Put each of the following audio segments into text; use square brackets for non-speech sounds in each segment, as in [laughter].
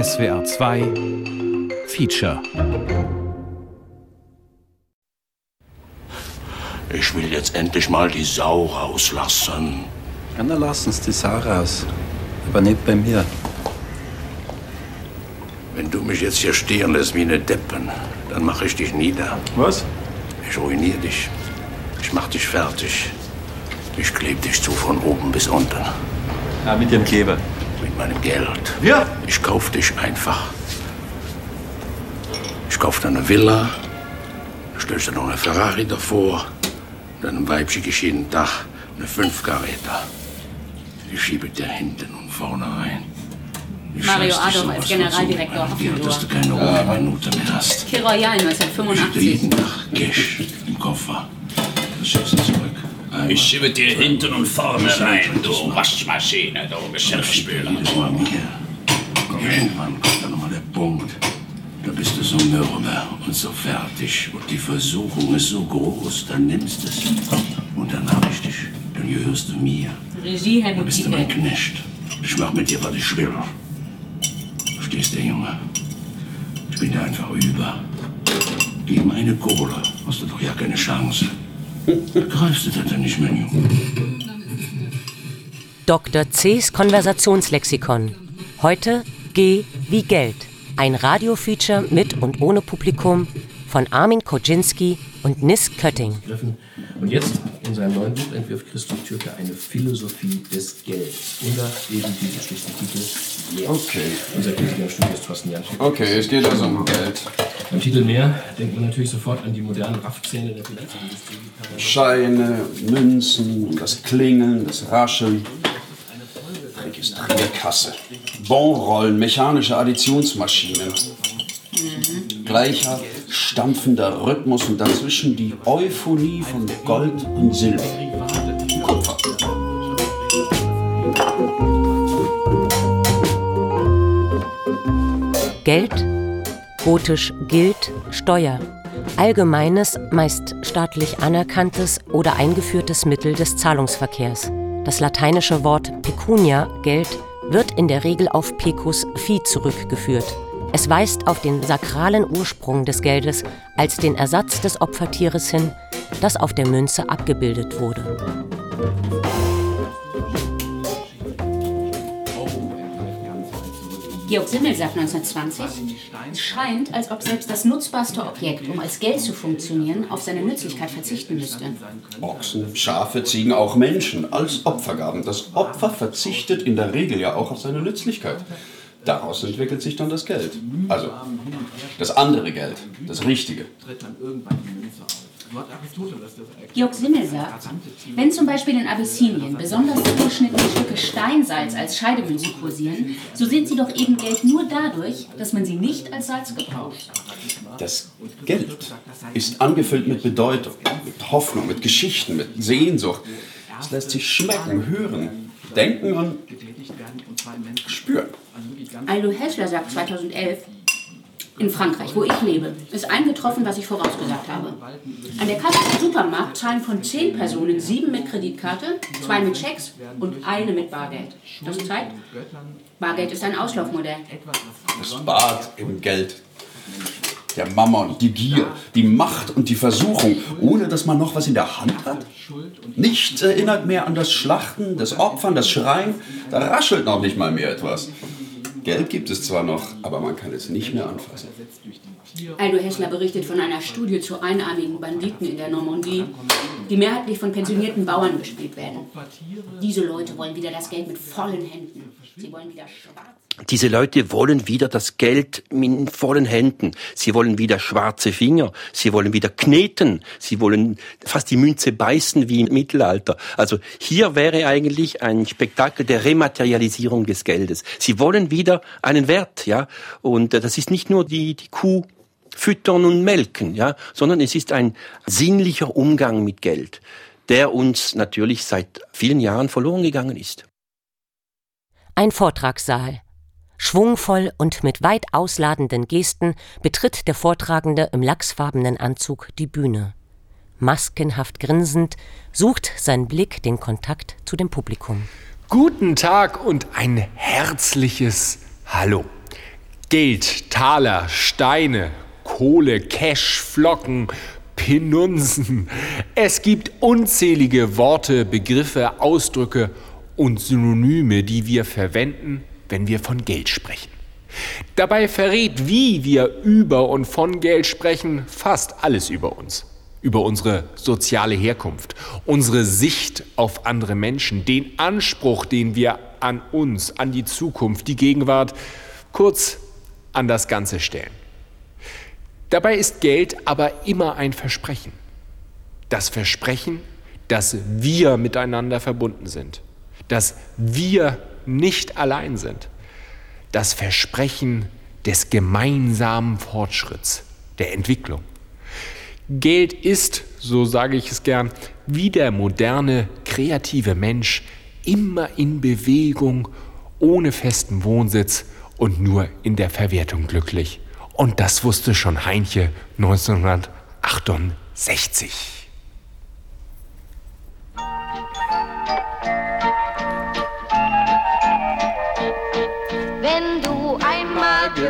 SWR 2 Feature. Ich will jetzt endlich mal die Sau rauslassen. Ja, dann lass uns die Sau raus. Aber nicht bei mir. Wenn du mich jetzt hier stehen lässt wie eine Deppen, dann mache ich dich nieder. Was? Ich ruiniere dich. Ich mach dich fertig. Ich klebe dich zu von oben bis unten. Ja, mit dem Kleber. Meinem Geld. Ja. Ich kauf dich einfach. Ich kauf dir eine Villa. Da stellst du noch eine Ferrari davor. Dann Weibchen ich jeden Tag eine Fünfkaräter. Die schiebe dir hinten und vorne rein. Ich Mario Adolf als Generaldirektor Dir, dass du keine ruhige Minute mehr hast. Kir Royal Ich dir 1985. jeden Tag Cash im Koffer. Das zurück. Einmal. Ich schiebe dir hinten und vorne rein, du Waschmaschine, du Geschirrspüler. Mir. Irgendwann kommt dann nochmal der Punkt. Da bist du so mürbe und so fertig. Und die Versuchung ist so groß, dann nimmst du es. Und dann hab ich dich. Dann gehörst du mir. Regie Dann Helmut bist du mein. Knecht. Ich mach mit dir, was ich will. Verstehst du, Junge? Ich bin dir einfach über. Gegen meine Kohle hast du doch ja keine Chance. Greifst du das denn nicht Junge? Dr. C.'s Konversationslexikon. Heute G wie Geld. Ein Radiofeature mit und ohne Publikum von Armin Koczynski und Nis Kötting. Und jetzt in seinem neuen Buch entwirft Christoph Türke eine Philosophie des Gelds. Unter eben diesem schlichten Titel Mehr. Okay. Unser Kritiker im Studio ist Thorsten Janschik. Okay, es geht also um Geld. Beim Titel Mehr denkt man natürlich sofort an die modernen Raffzähne der Finanzindustrie. Scheine, Münzen, das Klingeln, das Rascheln. Registrierkasse. Bonrollen, mechanische Additionsmaschinen. Gleicher, stampfender Rhythmus und dazwischen die Euphonie von Gold und Silber. Kupfer. Geld, gotisch Gild, Steuer. Allgemeines, meist staatlich anerkanntes oder eingeführtes Mittel des Zahlungsverkehrs. Das lateinische Wort pecunia, Geld, wird in der Regel auf pecus Vieh zurückgeführt. Es weist auf den sakralen Ursprung des Geldes als den Ersatz des Opfertieres hin, das auf der Münze abgebildet wurde. Georg Simmel sagt 1920, es scheint, als ob selbst das nutzbarste Objekt, um als Geld zu funktionieren, auf seine Nützlichkeit verzichten müsste. Ochsen, Schafe, Ziegen, auch Menschen als Opfergaben. Das Opfer verzichtet in der Regel ja auch auf seine Nützlichkeit. Daraus entwickelt sich dann das Geld. Also das andere Geld, das Richtige. Georg Simmel sagt, wenn zum Beispiel in Abyssinien besonders zugeschnittene Stücke Steinsalz als Scheidemünze kursieren, so sind sie doch eben Geld nur dadurch, dass man sie nicht als Salz gebraucht. Das Geld ist angefüllt mit Bedeutung, mit Hoffnung, mit Geschichten, mit Sehnsucht. Es lässt sich schmecken, hören, denken und spüren. Aldo Hessler sagt 2011, in Frankreich, wo ich lebe, ist eingetroffen, was ich vorausgesagt habe. An der Kasse im Supermarkt zahlen von zehn Personen sieben mit Kreditkarte, zwei mit Schecks und eine mit Bargeld. Das zeigt, Bargeld ist ein Auslaufmodell. Das Bad im Geld. Der Mammon, die Gier, die Macht und die Versuchung, ohne dass man noch was in der Hand hat. Nichts erinnert mehr an das Schlachten, das Opfern, das Schreien. Da raschelt noch nicht mal mehr etwas. Geld gibt es zwar noch, aber man kann es nicht mehr anfassen. Aldo Hessler berichtet von einer Studie zu einarmigen Banditen in der Normandie, die mehrheitlich von pensionierten Bauern gespielt werden. Diese Leute wollen wieder das Geld mit vollen Händen. Sie wollen wieder schwarz. Diese Leute wollen wieder das Geld in vollen Händen. Sie wollen wieder schwarze Finger. Sie wollen wieder kneten. Sie wollen fast die Münze beißen wie im Mittelalter. Also hier wäre eigentlich ein Spektakel der Rematerialisierung des Geldes. Sie wollen wieder einen Wert, ja. Und äh, das ist nicht nur die, die Kuh füttern und melken, ja, sondern es ist ein sinnlicher Umgang mit Geld, der uns natürlich seit vielen Jahren verloren gegangen ist. Ein Vortragssaal. Schwungvoll und mit weit ausladenden Gesten betritt der Vortragende im lachsfarbenen Anzug die Bühne. Maskenhaft grinsend sucht sein Blick den Kontakt zu dem Publikum. Guten Tag und ein herzliches Hallo. Geld, Taler, Steine, Kohle, Cash, Flocken, Penunzen. Es gibt unzählige Worte, Begriffe, Ausdrücke und Synonyme, die wir verwenden, wenn wir von Geld sprechen. Dabei verrät, wie wir über und von Geld sprechen, fast alles über uns. Über unsere soziale Herkunft, unsere Sicht auf andere Menschen, den Anspruch, den wir an uns, an die Zukunft, die Gegenwart, kurz an das Ganze stellen. Dabei ist Geld aber immer ein Versprechen. Das Versprechen, dass wir miteinander verbunden sind, dass wir nicht allein sind. Das Versprechen des gemeinsamen Fortschritts, der Entwicklung. Geld ist, so sage ich es gern, wie der moderne, kreative Mensch immer in Bewegung, ohne festen Wohnsitz und nur in der Verwertung glücklich. Und das wusste schon Heinche 1968.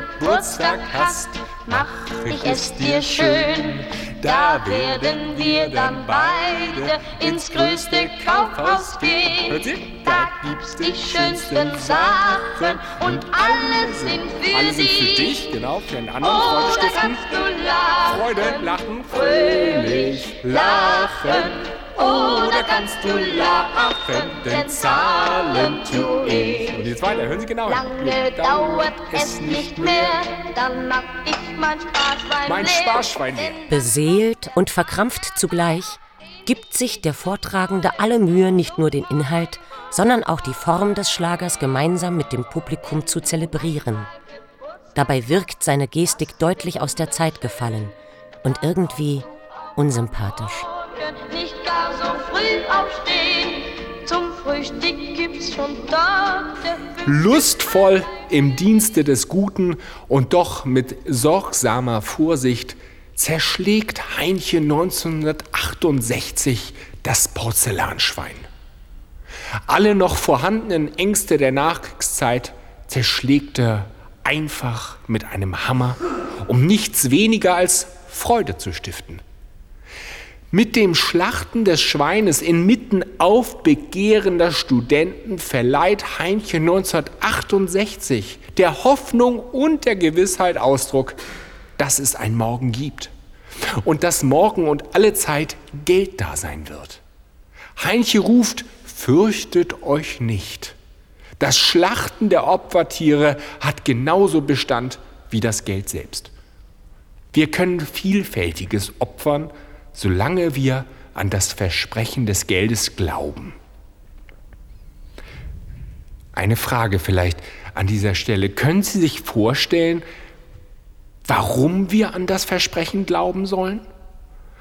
Geburtstag hast, mach ich es dir schön. Da werden wir dann beide ins größte Kaufhaus gehen. Da gibt's die schönsten Sachen und alle sind für Alle sind für dich, genau, für einen anderen Oder Freude stiften. kannst du lachen, Freude, lachen, fröhlich lachen. Oder kannst du lachen, denn zahlen tu ich. Und jetzt weiter, hören Sie genau. Lange dauert es nicht mehr, dann mach ich mein Sparschwein Mein leer. Sparschwein leer. Beseelt und verkrampft zugleich gibt sich der Vortragende alle Mühe, nicht nur den Inhalt, sondern auch die Form des Schlagers gemeinsam mit dem Publikum zu zelebrieren. Dabei wirkt seine Gestik deutlich aus der Zeit gefallen und irgendwie unsympathisch. Nicht früh aufstehen, zum Frühstück gibt's schon Torte. Lustvoll im Dienste des Guten und doch mit sorgsamer Vorsicht zerschlägt Heinche 1968 das Porzellanschwein. Alle noch vorhandenen Ängste der Nachkriegszeit zerschlägt er einfach mit einem Hammer, um nichts weniger als Freude zu stiften. Mit dem Schlachten des Schweines inmitten aufbegehrender Studenten verleiht Heinche 1968 der Hoffnung und der Gewissheit Ausdruck, dass es ein Morgen gibt und dass morgen und alle Zeit Geld da sein wird. Heinche ruft, fürchtet euch nicht. Das Schlachten der Opfertiere hat genauso Bestand wie das Geld selbst. Wir können Vielfältiges opfern, solange wir an das Versprechen des Geldes glauben. Eine Frage vielleicht an dieser Stelle. Können Sie sich vorstellen, warum wir an das Versprechen glauben sollen?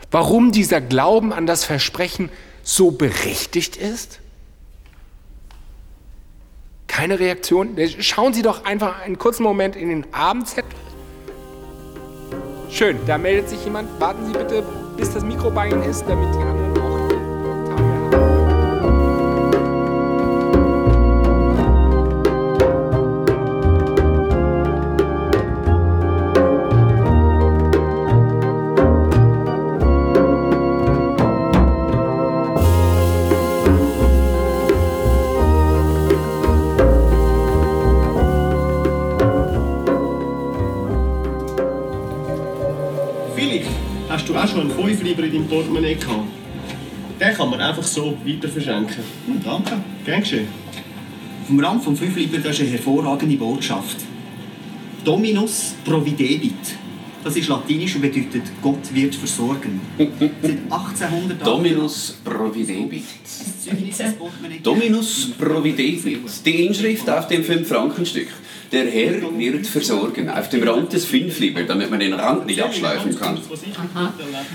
Warum dieser Glauben an das Versprechen so berechtigt ist? Keine Reaktion? Schauen Sie doch einfach einen kurzen Moment in den Abendzettel. Schön, da meldet sich jemand. Warten Sie bitte, bis das Mikro bei Ihnen ist, damit die anderen Fünfliber in deinem Portemonnaie gehabt? Den kann man einfach so weiter verschenken. danke. Gern geschehen. Vom Rand vom Fünfliber, das ist eine hervorragende Botschaft. Dominus providebit. Das ist latinisch und bedeutet Gott wird versorgen. Seit 1800 Dominus providebit. Dominus providebit. Die Inschrift auf dem 5-Frankenstück. Der Herr wird versorgen. Auf dem Rand des Fünfliber, damit man den Rand nicht abschleifen kann.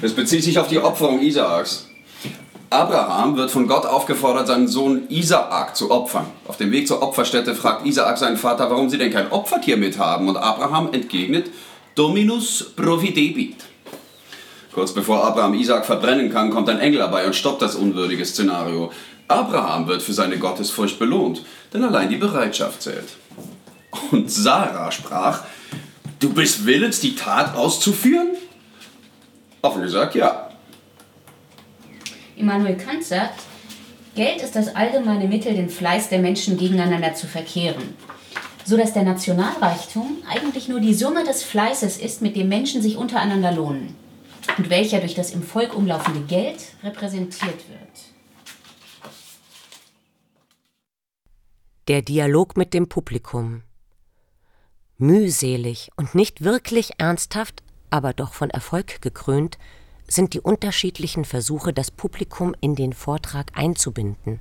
Es bezieht sich auf die Opferung Isaaks. Abraham wird von Gott aufgefordert, seinen Sohn Isaak zu opfern. Auf dem Weg zur Opferstätte fragt Isaak seinen Vater, warum sie denn kein Opfertier mit haben. Und Abraham entgegnet, Dominus providebit. Kurz bevor Abraham Isaak verbrennen kann, kommt ein Engel dabei und stoppt das unwürdige Szenario. Abraham wird für seine Gottesfurcht belohnt, denn allein die Bereitschaft zählt. Und Sarah sprach, du bist willens, die Tat auszuführen? Offen gesagt, ja. Immanuel Kant sagt, Geld ist das allgemeine Mittel, den Fleiß der Menschen gegeneinander zu verkehren. So dass der Nationalreichtum eigentlich nur die Summe des Fleißes ist, mit dem Menschen sich untereinander lohnen und welcher durch das im Volk umlaufende Geld repräsentiert wird. Der Dialog mit dem Publikum. Mühselig und nicht wirklich ernsthaft, aber doch von Erfolg gekrönt, sind die unterschiedlichen Versuche, das Publikum in den Vortrag einzubinden,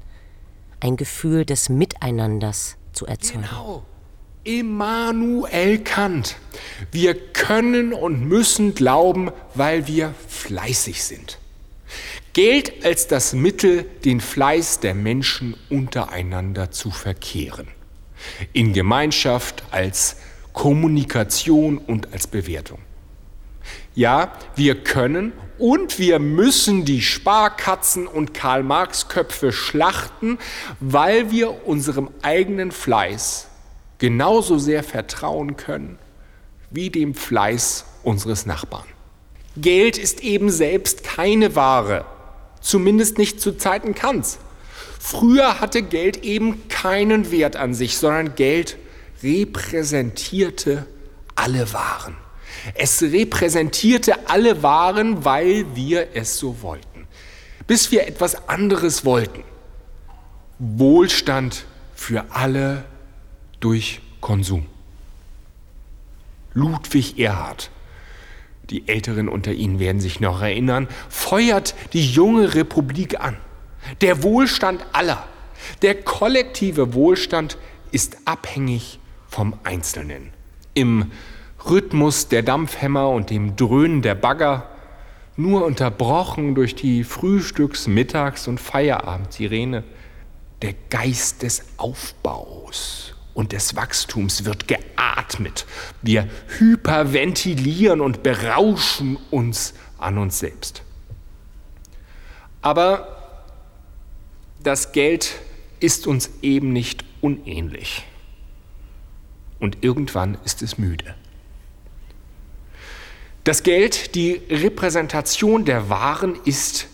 ein Gefühl des Miteinanders zu erzeugen. Genau. Immanuel Kant. Wir können und müssen glauben, weil wir fleißig sind. Geld als das Mittel, den Fleiß der Menschen untereinander zu verkehren. In Gemeinschaft als Kommunikation und als Bewertung. Ja, wir können und wir müssen die Sparkatzen und Karl-Marx-Köpfe schlachten, weil wir unserem eigenen Fleiß genauso sehr vertrauen können wie dem Fleiß unseres Nachbarn. Geld ist eben selbst keine Ware, zumindest nicht zu Zeiten Kants. Früher hatte Geld eben keinen Wert an sich, sondern Geld repräsentierte alle Waren. Es repräsentierte alle Waren, weil wir es so wollten. Bis wir etwas anderes wollten. Wohlstand für alle durch Konsum. Ludwig Erhard, die Älteren unter Ihnen werden sich noch erinnern, feuert die junge Republik an. Der Wohlstand aller, der kollektive Wohlstand ist abhängig vom Einzelnen. Im Rhythmus der Dampfhämmer und dem Dröhnen der Bagger, nur unterbrochen durch die Frühstücks-, Mittags- und Feierabendsirene. Der Geist des Aufbaus und des Wachstums wird geatmet. Wir hyperventilieren und berauschen uns an uns selbst. Aber das Geld ist uns eben nicht unähnlich. Und irgendwann ist es müde. Das Geld, die Repräsentation der Waren ist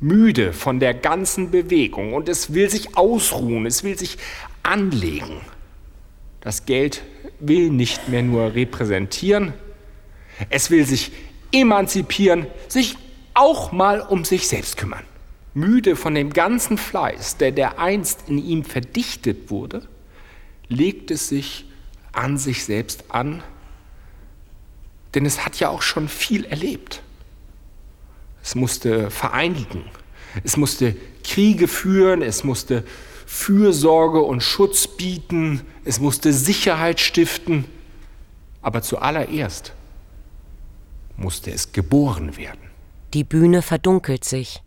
müde von der ganzen Bewegung und es will sich ausruhen, es will sich anlegen. Das Geld will nicht mehr nur repräsentieren, es will sich emanzipieren, sich auch mal um sich selbst kümmern. Müde von dem ganzen Fleiß, der dereinst in ihm verdichtet wurde, legt es sich an sich selbst an denn es hat ja auch schon viel erlebt. Es musste vereinigen, es musste Kriege führen, es musste Fürsorge und Schutz bieten, es musste Sicherheit stiften, aber zuallererst musste es geboren werden. Die Bühne verdunkelt sich.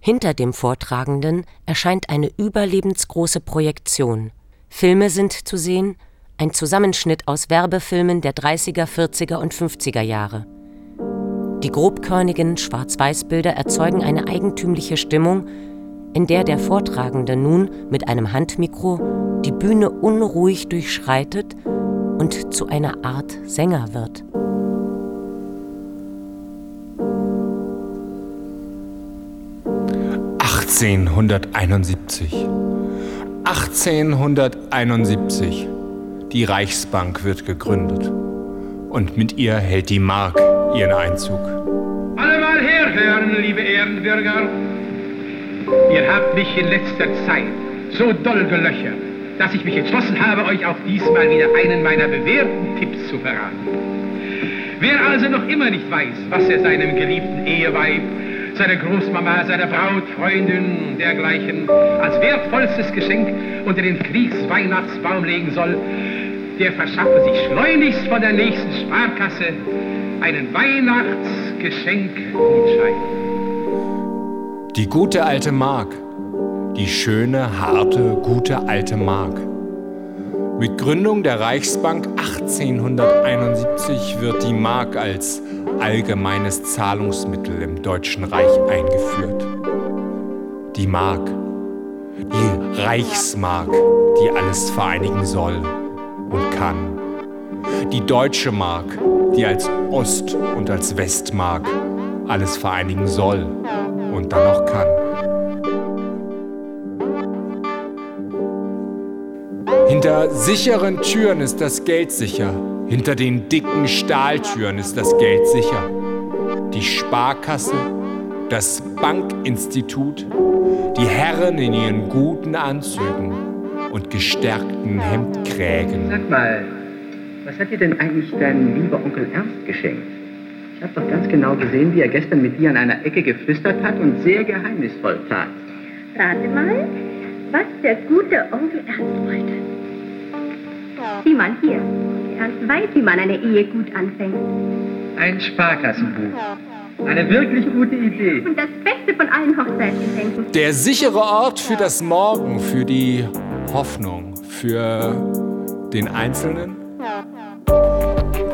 Hinter dem Vortragenden erscheint eine überlebensgroße Projektion. Filme sind zu sehen, ein Zusammenschnitt aus Werbefilmen der 30er, 40er und 50er Jahre. Die grobkörnigen Schwarz-Weiß-Bilder erzeugen eine eigentümliche Stimmung, in der der Vortragende nun mit einem Handmikro die Bühne unruhig durchschreitet und zu einer Art Sänger wird. »1871. 1871. Die Reichsbank wird gegründet. Und mit ihr hält die Mark ihren Einzug. Alle mal herhören, liebe Ehrenbürger. Ihr habt mich in letzter Zeit so doll gelöchert, dass ich mich entschlossen habe, euch auch diesmal wieder einen meiner bewährten Tipps zu verraten. Wer also noch immer nicht weiß, was er seinem geliebten Eheweib, seiner Großmama, seiner Braut, Freundin und dergleichen als wertvollstes Geschenk unter den Kriegsweihnachtsbaum legen soll, der verschaffe sich schleunigst von der nächsten Sparkasse einen Weihnachtsgeschenkgutschein. Die gute alte Mark. Die schöne, harte, gute alte Mark. Mit Gründung der Reichsbank 1871 wird die Mark als allgemeines Zahlungsmittel im Deutschen Reich eingeführt. Die Mark, die Reichsmark, die alles vereinigen soll und kann. Die deutsche Mark, die als Ost- und als Westmark alles vereinigen soll und dann auch kann. Hinter sicheren Türen ist das Geld sicher. Hinter den dicken Stahltüren ist das Geld sicher. Die Sparkasse, das Bankinstitut, die Herren in ihren guten Anzügen und gestärkten Hemdkrägen. Sag mal, was hat dir denn eigentlich dein lieber Onkel Ernst geschenkt? Ich habe doch ganz genau gesehen, wie er gestern mit dir an einer Ecke geflüstert hat und sehr geheimnisvoll tat. Rate mal, was der gute Onkel Ernst wollte. Sieh mal hier. Ernst weiß, wie man eine Ehe gut anfängt. Ein Sparkassenbuch. Eine wirklich gute Idee. Und das Beste von allen Hochzeitsgeschenken. Der sichere Ort für das Morgen, für die Hoffnung, für den Einzelnen.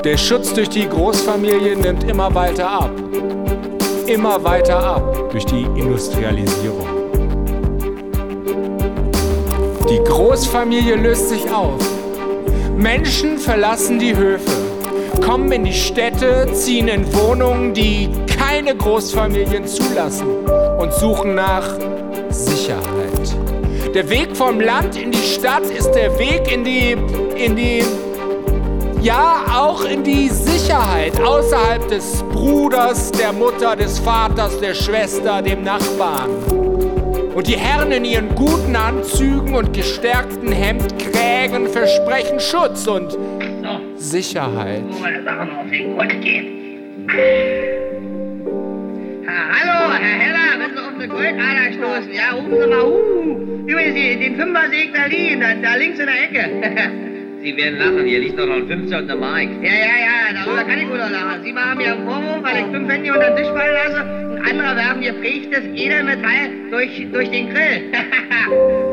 Der Schutz durch die Großfamilie nimmt immer weiter ab. Immer weiter ab durch die Industrialisierung. Die Großfamilie löst sich auf. Menschen verlassen die Höfe, kommen in die Städte, ziehen in Wohnungen, die keine Großfamilien zulassen und suchen nach Sicherheit. Der Weg vom Land in die Stadt ist der Weg in die, in die, ja, auch in die Sicherheit außerhalb des Bruders, der Mutter, des Vaters, der Schwester, dem Nachbarn. Und die Herren in ihren guten Anzügen und gestärkten Hemdkrägen versprechen Schutz und Sicherheit. Meine Sachen auf den Grund gehen. Ha, hallo, Herr Heller, wenn Sie auf eine Goldader stoßen, ja, rufen Sie mal Hu. Übrigens, den Fünfer-Seg liegen, da, da links in der Ecke. [laughs] Sie werden lachen, hier liegt noch ein 15 und eine Mark. Ja, ja, ja, darüber kann ich gut auch lachen. Sie machen mir einen Vorwurf, weil ich fünf Handy unter den Tisch fallen lasse. Ein anderer werfen geprägtes Edelmetall durch, durch den Grill. [laughs]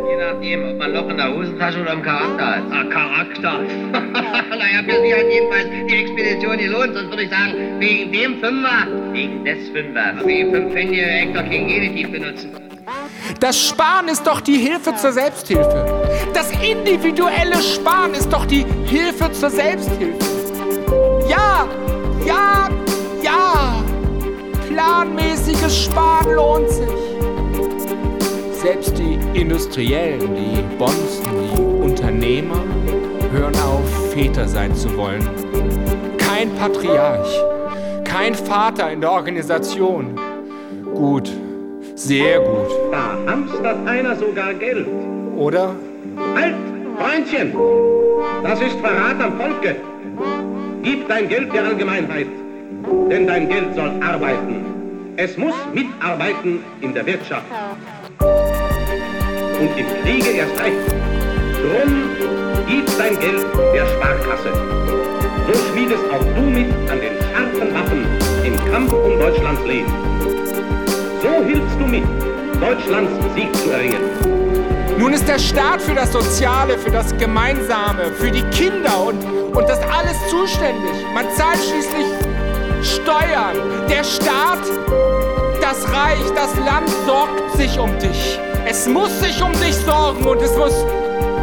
Je nachdem, ob man Loch in der Hosentasche oder im Charakter hat. Ah, Charakter. [laughs] naja, für Sie hat jedenfalls die Expedition gelohnt, sonst würde ich sagen, wegen dem Fünfer. Wegen des Fünfers. Wegen fünf Handy Hektar kein Genitiv benutzen. Das Sparen ist doch die Hilfe zur Selbsthilfe. Das individuelle Sparen ist doch die Hilfe zur Selbsthilfe. Ja, ja, ja. Planmäßiges Sparen lohnt sich. Selbst die Industriellen, die Bonzen, die Unternehmer hören auf, Väter sein zu wollen. Kein Patriarch, kein Vater in der Organisation. Gut, sehr gut. Da hamstert einer sogar Geld. Oder? Halt, Freundchen! Das ist Verrat am Volke. Gib dein Geld der Allgemeinheit, denn dein Geld soll arbeiten. Es muss mitarbeiten in der Wirtschaft. Und im Kriege erst recht. Drum gib dein Geld der Sparkasse. So schmiedest auch du mit an den scharfen Waffen im Kampf um Deutschlands Leben. So hilfst du mit, Deutschlands Sieg zu erringen. Nun ist der Staat für das Soziale, für das Gemeinsame, für die Kinder und, und das alles zuständig. Man zahlt schließlich Steuern. Der Staat, das Reich, das Land sorgt sich um dich. Es muss sich um dich sorgen und es muss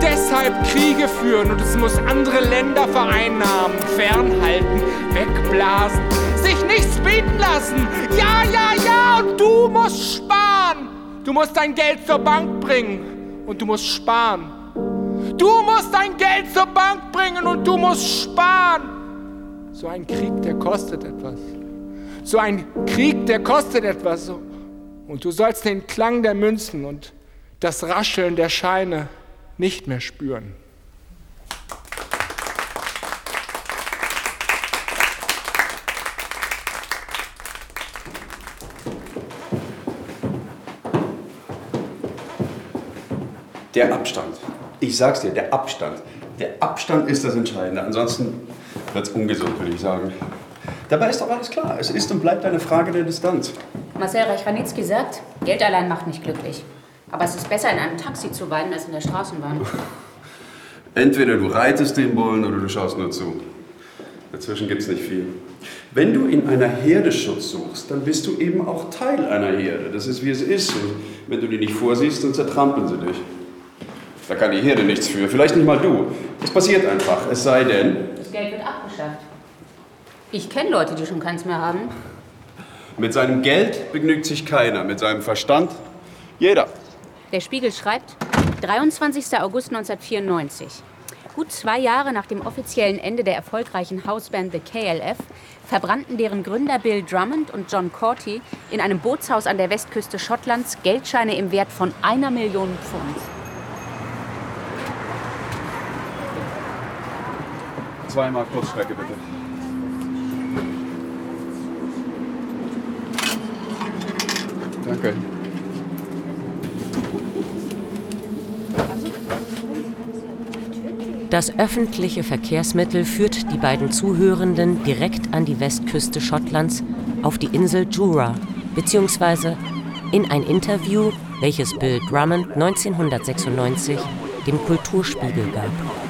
deshalb Kriege führen und es muss andere Länder vereinnahmen, fernhalten, wegblasen, sich nichts bieten lassen. Ja, ja, ja, und du musst sparen. Du musst dein Geld zur Bank bringen und du musst sparen. Du musst dein Geld zur Bank bringen und du musst sparen. So ein Krieg, der kostet etwas. So ein Krieg, der kostet etwas. Und du sollst den Klang der Münzen und das Rascheln der Scheine nicht mehr spüren. Der Abstand. Ich sag's dir, der Abstand. Der Abstand ist das Entscheidende. Ansonsten wird's ungesund, würde ich sagen. Dabei ist doch alles klar. Es ist und bleibt eine Frage der Distanz. Marcel Reich-Ranitzky sagt, Geld allein macht nicht glücklich. Aber es ist besser, in einem Taxi zu weinen, als in der Straßenbahn. [laughs] Entweder du reitest den Bullen oder du schaust nur zu. Dazwischen gibt's nicht viel. Wenn du in einer Herde Schutz suchst, dann bist du eben auch Teil einer Herde. Das ist wie es ist. Und wenn du die nicht vorsiehst, dann zertrampeln sie dich. Da kann die Herde nichts für. Vielleicht nicht mal du. Es passiert einfach. Es sei denn. Das Geld wird abgeschafft. Ich kenne Leute, die schon keins mehr haben. Mit seinem Geld begnügt sich keiner. Mit seinem Verstand jeder. Der Spiegel schreibt, 23. August 1994. Gut zwei Jahre nach dem offiziellen Ende der erfolgreichen Hausband The KLF verbrannten deren Gründer Bill Drummond und John Corty in einem Bootshaus an der Westküste Schottlands Geldscheine im Wert von einer Million Pfund. Zweimal Kurzstrecke, bitte. Danke. Das öffentliche Verkehrsmittel führt die beiden Zuhörenden direkt an die Westküste Schottlands auf die Insel Jura, beziehungsweise in ein Interview, welches Bill Drummond 1996 dem Kulturspiegel gab.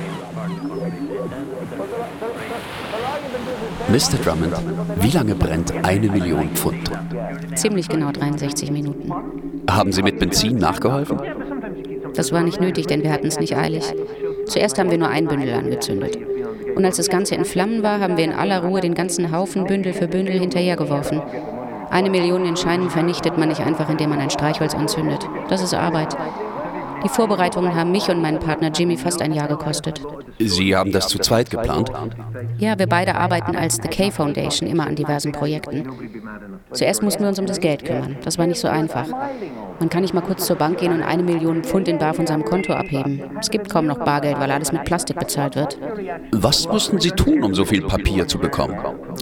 Mr. Drummond, wie lange brennt eine Million Pfund? Ziemlich genau 63 Minuten. Haben Sie mit Benzin nachgeholfen? Das war nicht nötig, denn wir hatten es nicht eilig. Zuerst haben wir nur ein Bündel angezündet. Und als das Ganze in Flammen war, haben wir in aller Ruhe den ganzen Haufen Bündel für Bündel hinterhergeworfen. Eine Million in Scheinen vernichtet man nicht einfach, indem man ein Streichholz anzündet. Das ist Arbeit. Die Vorbereitungen haben mich und meinen Partner Jimmy fast ein Jahr gekostet. Sie haben das zu zweit geplant? Ja, wir beide arbeiten als The K Foundation immer an diversen Projekten. Zuerst mussten wir uns um das Geld kümmern. Das war nicht so einfach. Man kann nicht mal kurz zur Bank gehen und eine Million Pfund in bar von seinem Konto abheben. Es gibt kaum noch Bargeld, weil alles mit Plastik bezahlt wird. Was mussten Sie tun, um so viel Papier zu bekommen?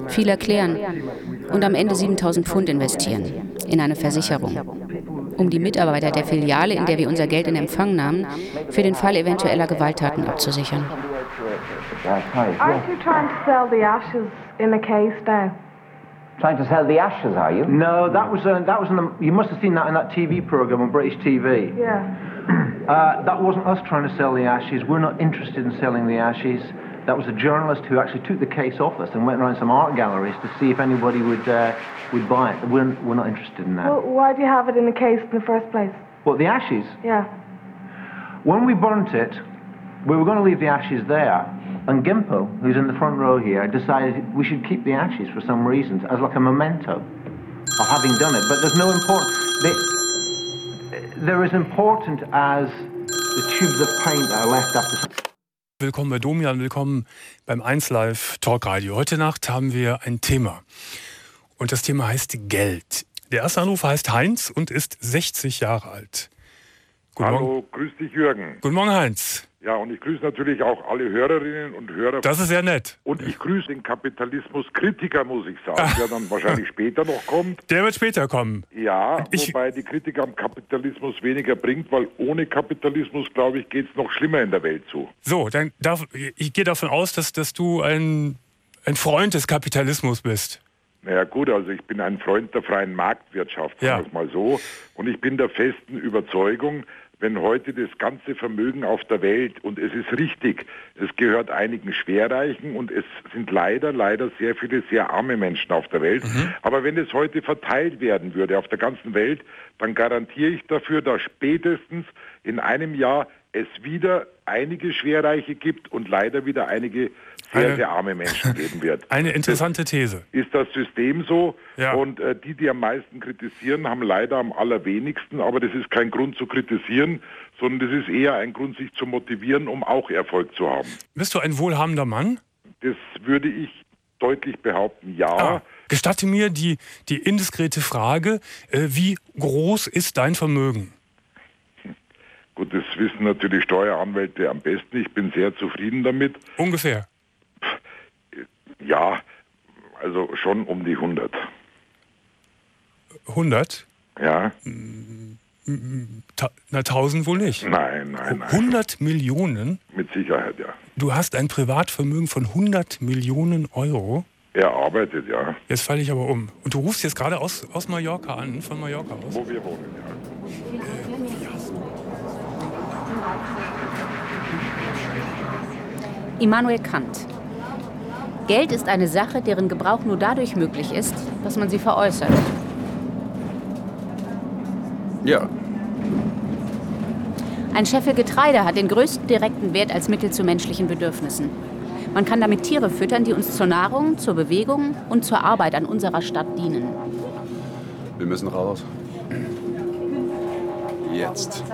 Viel erklären und am Ende 7000 Pfund investieren in eine Versicherung um die Mitarbeiter der Filiale, in der wir unser Geld in Empfang nahmen, für den Fall eventueller Gewalttaten abzusichern. Aren't you trying to sell the ashes in a case now? Trying to sell the ashes, are you? No, that was uh, that was in the, you must have seen that in that TV program on British TV. Yeah. Uh, that wasn't us trying to sell the ashes. We're not interested in selling the ashes. That was a journalist who actually took the case off us and went around some art galleries to see if anybody would uh, would buy it. We're, we're not interested in that. Well, why do you have it in a case in the first place? Well, the ashes? Yeah. When we burnt it, we were going to leave the ashes there. And Gimpo, who's in the front row here, decided we should keep the ashes for some reasons, as like a memento of having done it. But there's no important. They, they're as important as the tubes of paint that are left after. Willkommen bei Domian, willkommen beim 1 Live Talkradio. Heute Nacht haben wir ein Thema. Und das Thema heißt Geld. Der erste Anrufer heißt Heinz und ist 60 Jahre alt. Guten Hallo, Morgen. grüß dich, Jürgen. Guten Morgen, Heinz. Ja, und ich grüße natürlich auch alle Hörerinnen und Hörer. Das ist sehr nett. Und ich grüße den Kapitalismuskritiker, muss ich sagen, der dann wahrscheinlich [laughs] später noch kommt. Der wird später kommen. Ja, wobei die Kritik am Kapitalismus weniger bringt, weil ohne Kapitalismus, glaube ich, geht es noch schlimmer in der Welt zu. So, dann darf, ich gehe davon aus, dass, dass du ein, ein Freund des Kapitalismus bist. Naja gut, also ich bin ein Freund der freien Marktwirtschaft, sagen wir es mal so. Und ich bin der festen Überzeugung, wenn heute das ganze Vermögen auf der Welt, und es ist richtig, es gehört einigen Schwerreichen und es sind leider, leider sehr viele sehr arme Menschen auf der Welt. Aber wenn es heute verteilt werden würde auf der ganzen Welt, dann garantiere ich dafür, dass spätestens in einem Jahr es wieder einige Schwerreiche gibt und leider wieder einige sehr, Eine- sehr arme Menschen geben wird. [laughs] Eine interessante These. Ist das System so? Ja. Und äh, die, die am meisten kritisieren, haben leider am allerwenigsten. Aber das ist kein Grund zu kritisieren, sondern das ist eher ein Grund, sich zu motivieren, um auch Erfolg zu haben. Bist du ein wohlhabender Mann? Das würde ich deutlich behaupten, ja. Ah, gestatte mir die, die indiskrete Frage, äh, wie groß ist dein Vermögen? Gut, das wissen natürlich Steueranwälte am besten. Ich bin sehr zufrieden damit. Ungefähr. Ja, also schon um die 100. 100? Ja. Ta na, 1000 wohl nicht. Nein, nein, nein. 100 Millionen? Mit Sicherheit, ja. Du hast ein Privatvermögen von 100 Millionen Euro? Er arbeitet, ja. Jetzt falle ich aber um. Und du rufst jetzt gerade aus, aus Mallorca an, von Mallorca aus? Wo wir wohnen, ja. Immanuel Kant. Geld ist eine Sache, deren Gebrauch nur dadurch möglich ist, dass man sie veräußert. Ja. Ein Scheffel Getreide hat den größten direkten Wert als Mittel zu menschlichen Bedürfnissen. Man kann damit Tiere füttern, die uns zur Nahrung, zur Bewegung und zur Arbeit an unserer Stadt dienen. Wir müssen raus. Jetzt.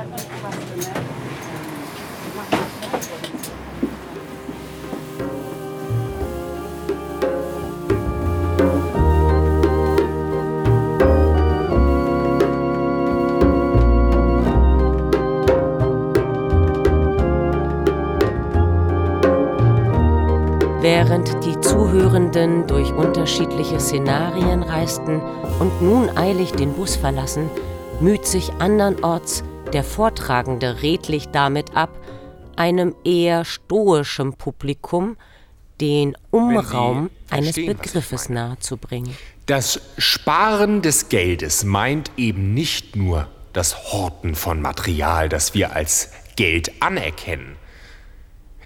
Während die Zuhörenden durch unterschiedliche Szenarien reisten und nun eilig den Bus verlassen, müht sich andernorts der Vortragende redlich damit ab, einem eher stoischen Publikum den Umraum eines Begriffes nahezubringen. Das Sparen des Geldes meint eben nicht nur das Horten von Material, das wir als Geld anerkennen.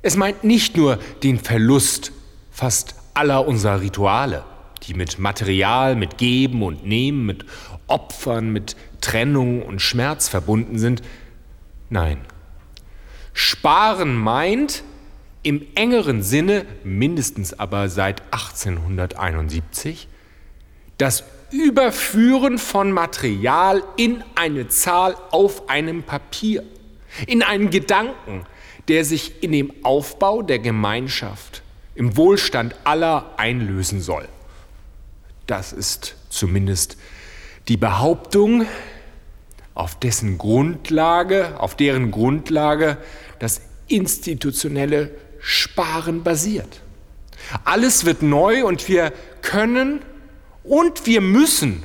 Es meint nicht nur den Verlust fast aller unserer Rituale, die mit Material, mit Geben und Nehmen, mit Opfern, mit Trennung und Schmerz verbunden sind. Nein. Sparen meint im engeren Sinne, mindestens aber seit 1871, das Überführen von Material in eine Zahl auf einem Papier, in einen Gedanken, der sich in dem Aufbau der Gemeinschaft, im Wohlstand aller einlösen soll. Das ist zumindest die Behauptung, auf dessen Grundlage, auf deren Grundlage das institutionelle Sparen basiert. Alles wird neu und wir können und wir müssen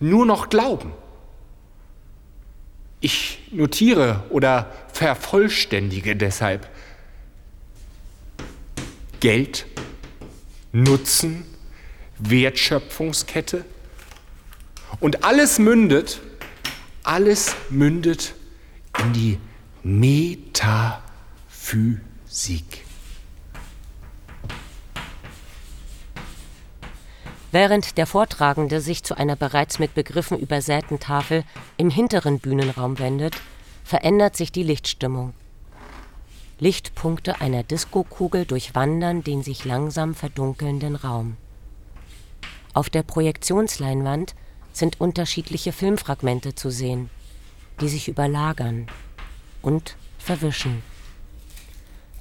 nur noch glauben. Ich notiere oder vervollständige deshalb Geld, Nutzen, Wertschöpfungskette und alles mündet, alles mündet in die Metaphysik. Während der Vortragende sich zu einer bereits mit Begriffen übersäten Tafel im hinteren Bühnenraum wendet, verändert sich die Lichtstimmung. Lichtpunkte einer Diskokugel durchwandern den sich langsam verdunkelnden Raum. Auf der Projektionsleinwand sind unterschiedliche Filmfragmente zu sehen, die sich überlagern und verwischen.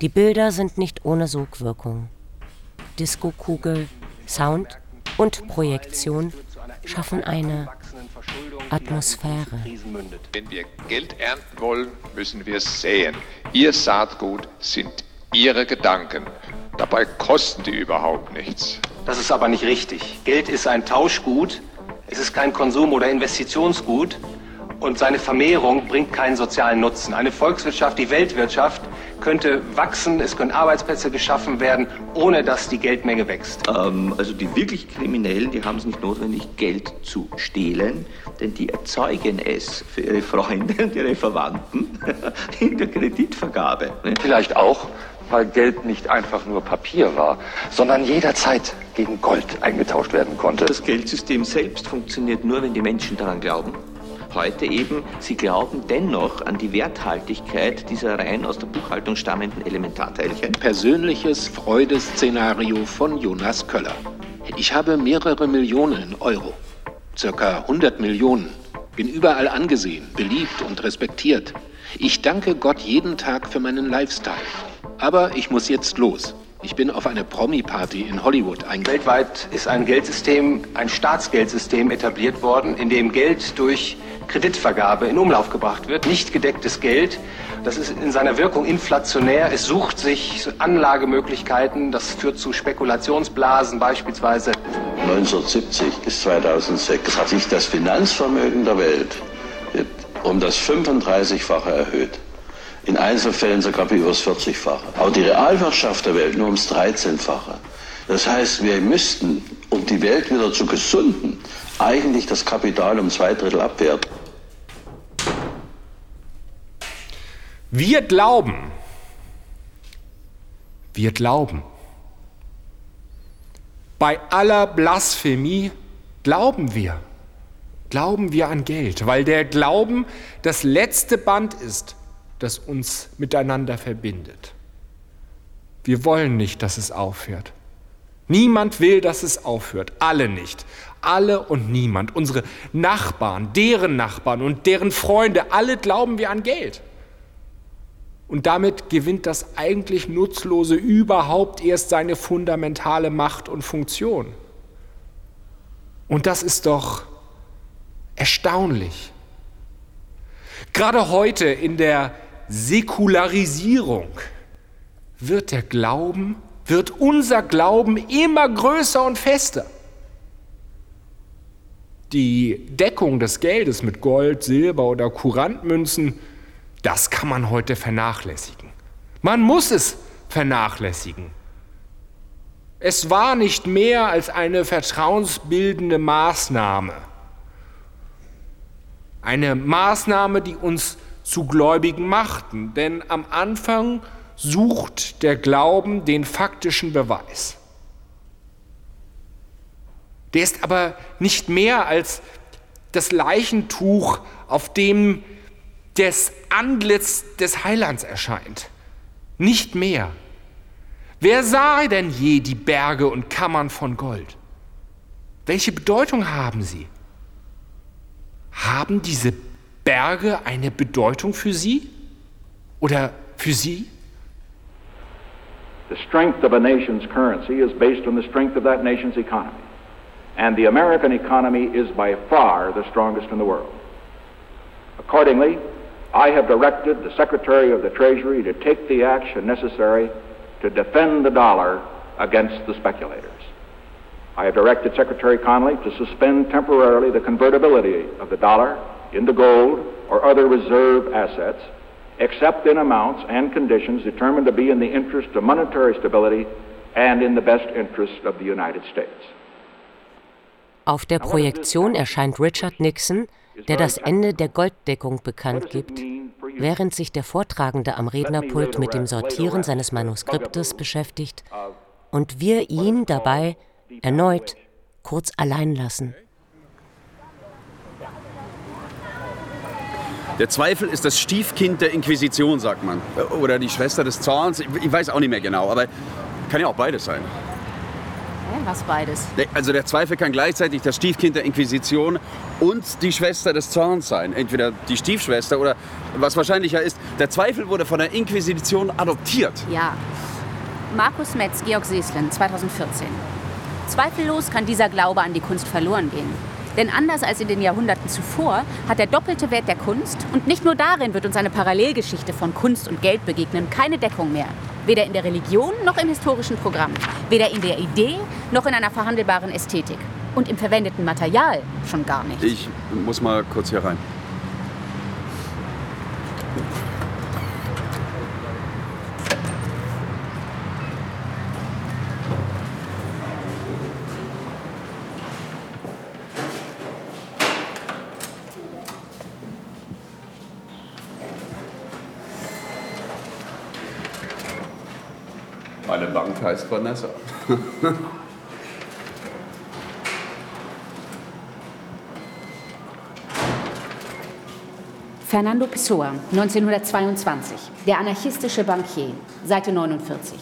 Die Bilder sind nicht ohne Sogwirkung. Diskokugel, Sound und Projektion schaffen eine Atmosphäre. Wenn wir Geld ernten wollen, müssen wir säen. Ihr Saatgut sind Ihre Gedanken. Dabei kosten die überhaupt nichts. Das ist aber nicht richtig. Geld ist ein Tauschgut. Es ist kein Konsum- oder Investitionsgut. Und seine Vermehrung bringt keinen sozialen Nutzen. Eine Volkswirtschaft, die Weltwirtschaft, könnte wachsen, es können Arbeitsplätze geschaffen werden, ohne dass die Geldmenge wächst. Ähm, also die wirklich Kriminellen, die haben es nicht notwendig, Geld zu stehlen, denn die erzeugen es für ihre Freunde und ihre Verwandten [laughs] in der Kreditvergabe. Ne? Vielleicht auch, weil Geld nicht einfach nur Papier war, sondern jederzeit gegen Gold eingetauscht werden konnte. Das Geldsystem selbst funktioniert nur, wenn die Menschen daran glauben heute eben, sie glauben dennoch an die Werthaltigkeit dieser rein aus der Buchhaltung stammenden Elementarteilchen. Persönliches Freudeszenario von Jonas Köller. Ich habe mehrere Millionen Euro, circa 100 Millionen, bin überall angesehen, beliebt und respektiert. Ich danke Gott jeden Tag für meinen Lifestyle. Aber ich muss jetzt los. Ich bin auf eine Promi-Party in Hollywood eingeladen. Weltweit ist ein Geldsystem, ein Staatsgeldsystem etabliert worden, in dem Geld durch Kreditvergabe in Umlauf gebracht wird. Nicht gedecktes Geld. Das ist in seiner Wirkung inflationär. Es sucht sich Anlagemöglichkeiten. Das führt zu Spekulationsblasen beispielsweise. 1970 bis 2006 hat sich das Finanzvermögen der Welt um das 35-fache erhöht. In Einzelfällen sogar über das 40-fache. Auch die Realwirtschaft der Welt nur ums 13-fache. Das heißt, wir müssten, um die Welt wieder zu gesunden, eigentlich das Kapital um zwei Drittel abwerten. Wir glauben, wir glauben, bei aller Blasphemie glauben wir, glauben wir an Geld, weil der Glauben das letzte Band ist, das uns miteinander verbindet. Wir wollen nicht, dass es aufhört. Niemand will, dass es aufhört. Alle nicht. Alle und niemand. Unsere Nachbarn, deren Nachbarn und deren Freunde, alle glauben wir an Geld. Und damit gewinnt das eigentlich Nutzlose überhaupt erst seine fundamentale Macht und Funktion. Und das ist doch erstaunlich. Gerade heute in der Säkularisierung wird der Glauben, wird unser Glauben immer größer und fester. Die Deckung des Geldes mit Gold, Silber oder Kurantmünzen, das kann man heute vernachlässigen. Man muss es vernachlässigen. Es war nicht mehr als eine vertrauensbildende Maßnahme. Eine Maßnahme, die uns zu Gläubigen machten, denn am Anfang sucht der Glauben den faktischen Beweis. Der ist aber nicht mehr als das Leichentuch, auf dem das Antlitz des Heilands erscheint. Nicht mehr. Wer sah denn je die Berge und Kammern von Gold? Welche Bedeutung haben sie? Haben diese Berge eine Bedeutung für Sie oder für Sie? The strength of a nation's currency is based on the strength of that nation's economy. And the American economy is by far the strongest in the world. Accordingly, I have directed the Secretary of the Treasury to take the action necessary to defend the dollar against the speculators. I have directed Secretary Connolly to suspend temporarily the convertibility of the dollar into gold or other reserve assets except in amounts and conditions determined to be in the interest of monetary stability and in the best interest of the United States. Auf der Projektion erscheint Richard Nixon, der das Ende der Golddeckung bekannt gibt, während sich der Vortragende am Rednerpult mit dem Sortieren seines Manuskriptes beschäftigt und wir ihn dabei erneut kurz allein lassen. Der Zweifel ist das Stiefkind der Inquisition, sagt man. Oder die Schwester des Zorns. Ich weiß auch nicht mehr genau, aber kann ja auch beides sein. Was beides? Also der Zweifel kann gleichzeitig das Stiefkind der Inquisition und die Schwester des Zorns sein. Entweder die Stiefschwester oder, was wahrscheinlicher ist, der Zweifel wurde von der Inquisition adoptiert. Ja. Markus Metz, Georg Seeslen, 2014. Zweifellos kann dieser Glaube an die Kunst verloren gehen. Denn anders als in den Jahrhunderten zuvor hat der doppelte Wert der Kunst und nicht nur darin wird uns eine Parallelgeschichte von Kunst und Geld begegnen, keine Deckung mehr. Weder in der Religion noch im historischen Programm. Weder in der Idee noch in einer verhandelbaren Ästhetik. Und im verwendeten Material schon gar nicht. Ich muss mal kurz hier rein. Bank heißt Vanessa. Fernando Pessoa, 1922, der anarchistische Bankier, Seite 49.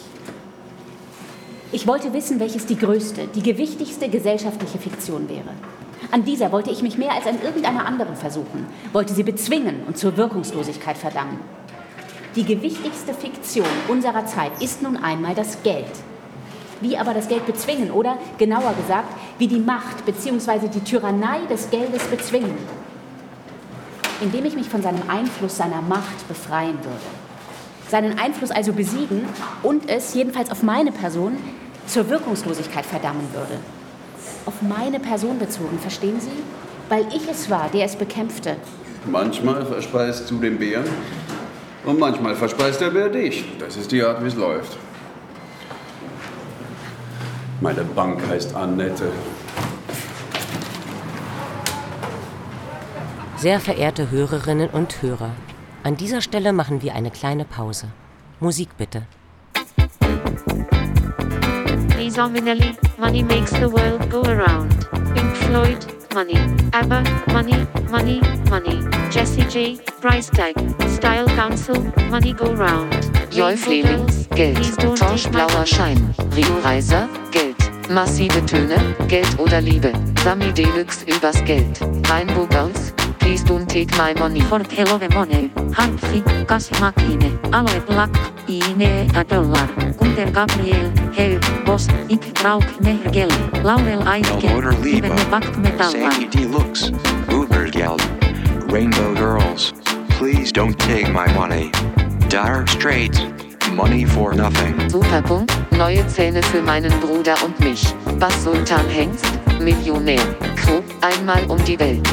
Ich wollte wissen, welches die größte, die gewichtigste gesellschaftliche Fiktion wäre. An dieser wollte ich mich mehr als an irgendeiner anderen versuchen, wollte sie bezwingen und zur Wirkungslosigkeit verdammen. Die gewichtigste Fiktion unserer Zeit ist nun einmal das Geld. Wie aber das Geld bezwingen oder, genauer gesagt, wie die Macht bzw. die Tyrannei des Geldes bezwingen. Indem ich mich von seinem Einfluss, seiner Macht befreien würde. Seinen Einfluss also besiegen und es, jedenfalls auf meine Person, zur Wirkungslosigkeit verdammen würde. Auf meine Person bezogen, verstehen Sie? Weil ich es war, der es bekämpfte. Manchmal verspeist du den Bären und manchmal verspeist der Bär dich. Das ist die Art, wie es läuft. Meine Bank heißt Annette. Sehr verehrte Hörerinnen und Hörer, an dieser Stelle machen wir eine kleine Pause. Musik bitte. Lisa Minnelli, Money Makes the World Go Around. Pink Floyd, money. ABBA, money, money, money. Jesse J, price tag. Style Council, money go round. Joy Fleming, Geld. Torsch blauer Schein. Rio Reiser, Geld. Massive Töne, Geld oder Liebe. Sami Deluxe übers Geld. Rainbow Girls, please don't take my money. For Helove Money, Humphrey, kasmakine, aloe black, ine a dollar. Gunter Gabriel, hell, boss, ik brauch mehr Geld. Laurel Eike, Elmotor Liebe, ibene bakt metalla. Sandy Deluxe, Ubergeld, Rainbow Girls. Please don't take my money. Dire Straits, money for nothing. Superpunkt, neue Zähne für meinen Bruder und mich. Bass Sultan Hengst, Millionär. Crew, einmal um die Welt.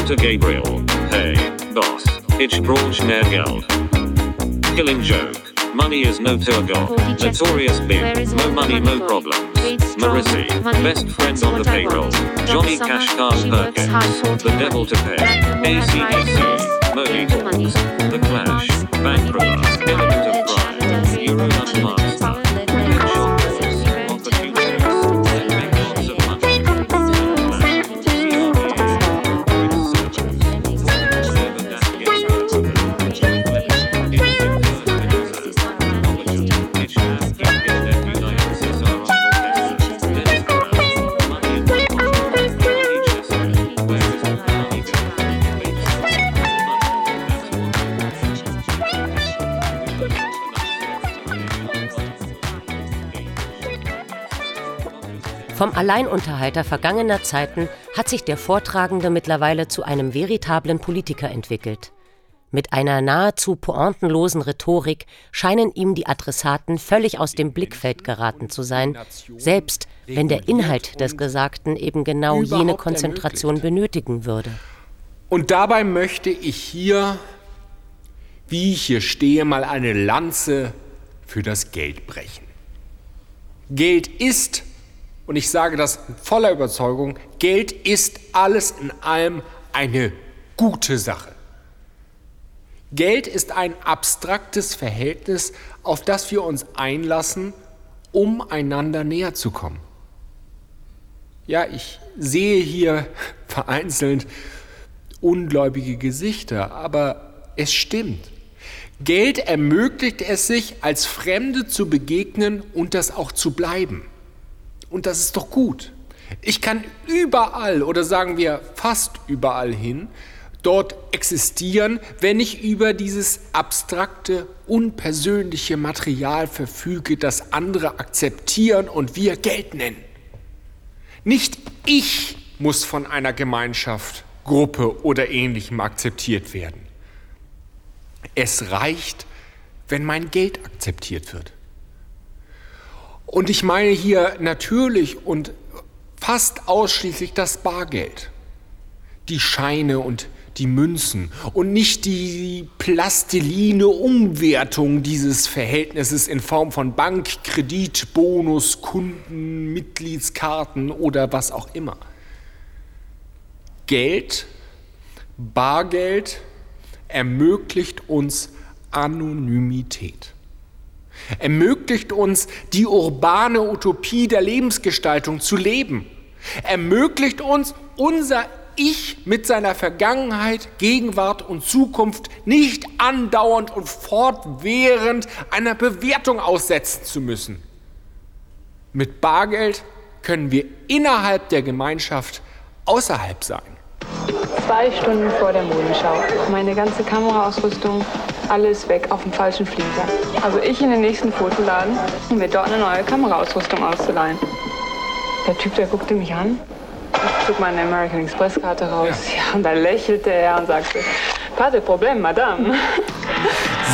Gunter Gabriel, hey, boss, ich brauch mehr Geld. Killing joke, money is no tour god. Notorious Big, no money, no problems. Marissi, best friend on the payroll. Johnny Cash Card Perkins, the devil to pay. ACDC, Moby Talks, The Clash, Bankrilla, Element of Vom Alleinunterhalter vergangener Zeiten hat sich der Vortragende mittlerweile zu einem veritablen Politiker entwickelt. Mit einer nahezu pointenlosen Rhetorik scheinen ihm die Adressaten völlig aus dem Blickfeld geraten zu sein, selbst wenn der Inhalt des Gesagten eben genau jene Konzentration benötigen würde. Und dabei möchte ich hier, wie ich hier stehe, mal eine Lanze für das Geld brechen. Geld ist, und ich sage das voller Überzeugung, Geld ist alles in allem eine gute Sache. Geld ist ein abstraktes Verhältnis, auf das wir uns einlassen, um einander näher zu kommen. Ja, ich sehe hier [laughs] vereinzelt ungläubige Gesichter, aber es stimmt. Geld ermöglicht es sich, als Fremde zu begegnen und das auch zu bleiben. Und das ist doch gut. Ich kann überall oder sagen wir fast überall hin dort existieren, wenn ich über dieses abstrakte, unpersönliche Material verfüge, das andere akzeptieren und wir Geld nennen. Nicht ich muss von einer Gemeinschaft, Gruppe oder ähnlichem akzeptiert werden. Es reicht, wenn mein Geld akzeptiert wird. Und ich meine hier natürlich und fast ausschließlich das Bargeld, die Scheine und die Münzen und nicht die plastiline Umwertung dieses Verhältnisses in Form von Bank, Kredit, Bonus, Kunden, Mitgliedskarten oder was auch immer. Geld, Bargeld ermöglicht uns Anonymität. Ermöglicht uns die urbane Utopie der Lebensgestaltung zu leben. Ermöglicht uns unser ich mit seiner Vergangenheit, Gegenwart und Zukunft nicht andauernd und fortwährend einer Bewertung aussetzen zu müssen. Mit Bargeld können wir innerhalb der Gemeinschaft außerhalb sein. Zwei Stunden vor der Modenschau. Meine ganze Kameraausrüstung, alles weg auf dem falschen Flieger. Also ich in den nächsten Fotoladen, um mir dort eine neue Kameraausrüstung auszuleihen. Der Typ, der guckte mich an. Ich zog meine American Express Karte raus. Ja. und da lächelte er und sagte, pas de Problem, Madame.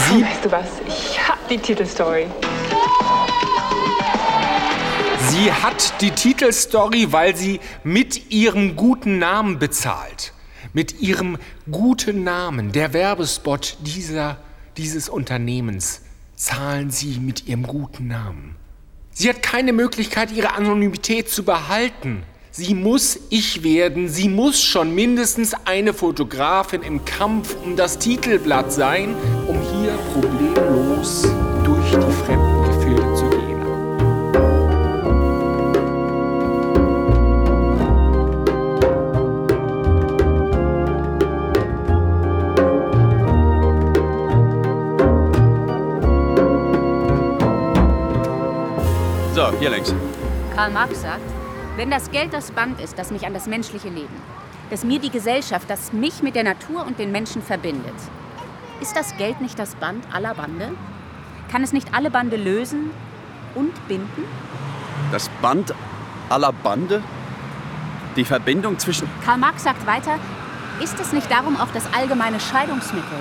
Sie weißt du was? Ich hab die Titelstory. Sie hat die Titelstory, weil sie mit ihrem guten Namen bezahlt. Mit ihrem guten Namen, der Werbespot dieser, dieses Unternehmens, zahlen sie mit ihrem guten Namen. Sie hat keine Möglichkeit, ihre Anonymität zu behalten. Sie muss ich werden, sie muss schon mindestens eine Fotografin im Kampf um das Titelblatt sein, um hier problemlos die fremden hier längs. Karl Marx sagt, wenn das Geld das Band ist, das mich an das menschliche Leben, das mir die Gesellschaft, das mich mit der Natur und den Menschen verbindet, ist das Geld nicht das Band aller Bande? Kann es nicht alle Bande lösen und binden? Das Band aller Bande? Die Verbindung zwischen. Karl Marx sagt weiter, ist es nicht darum auch das allgemeine Scheidungsmittel?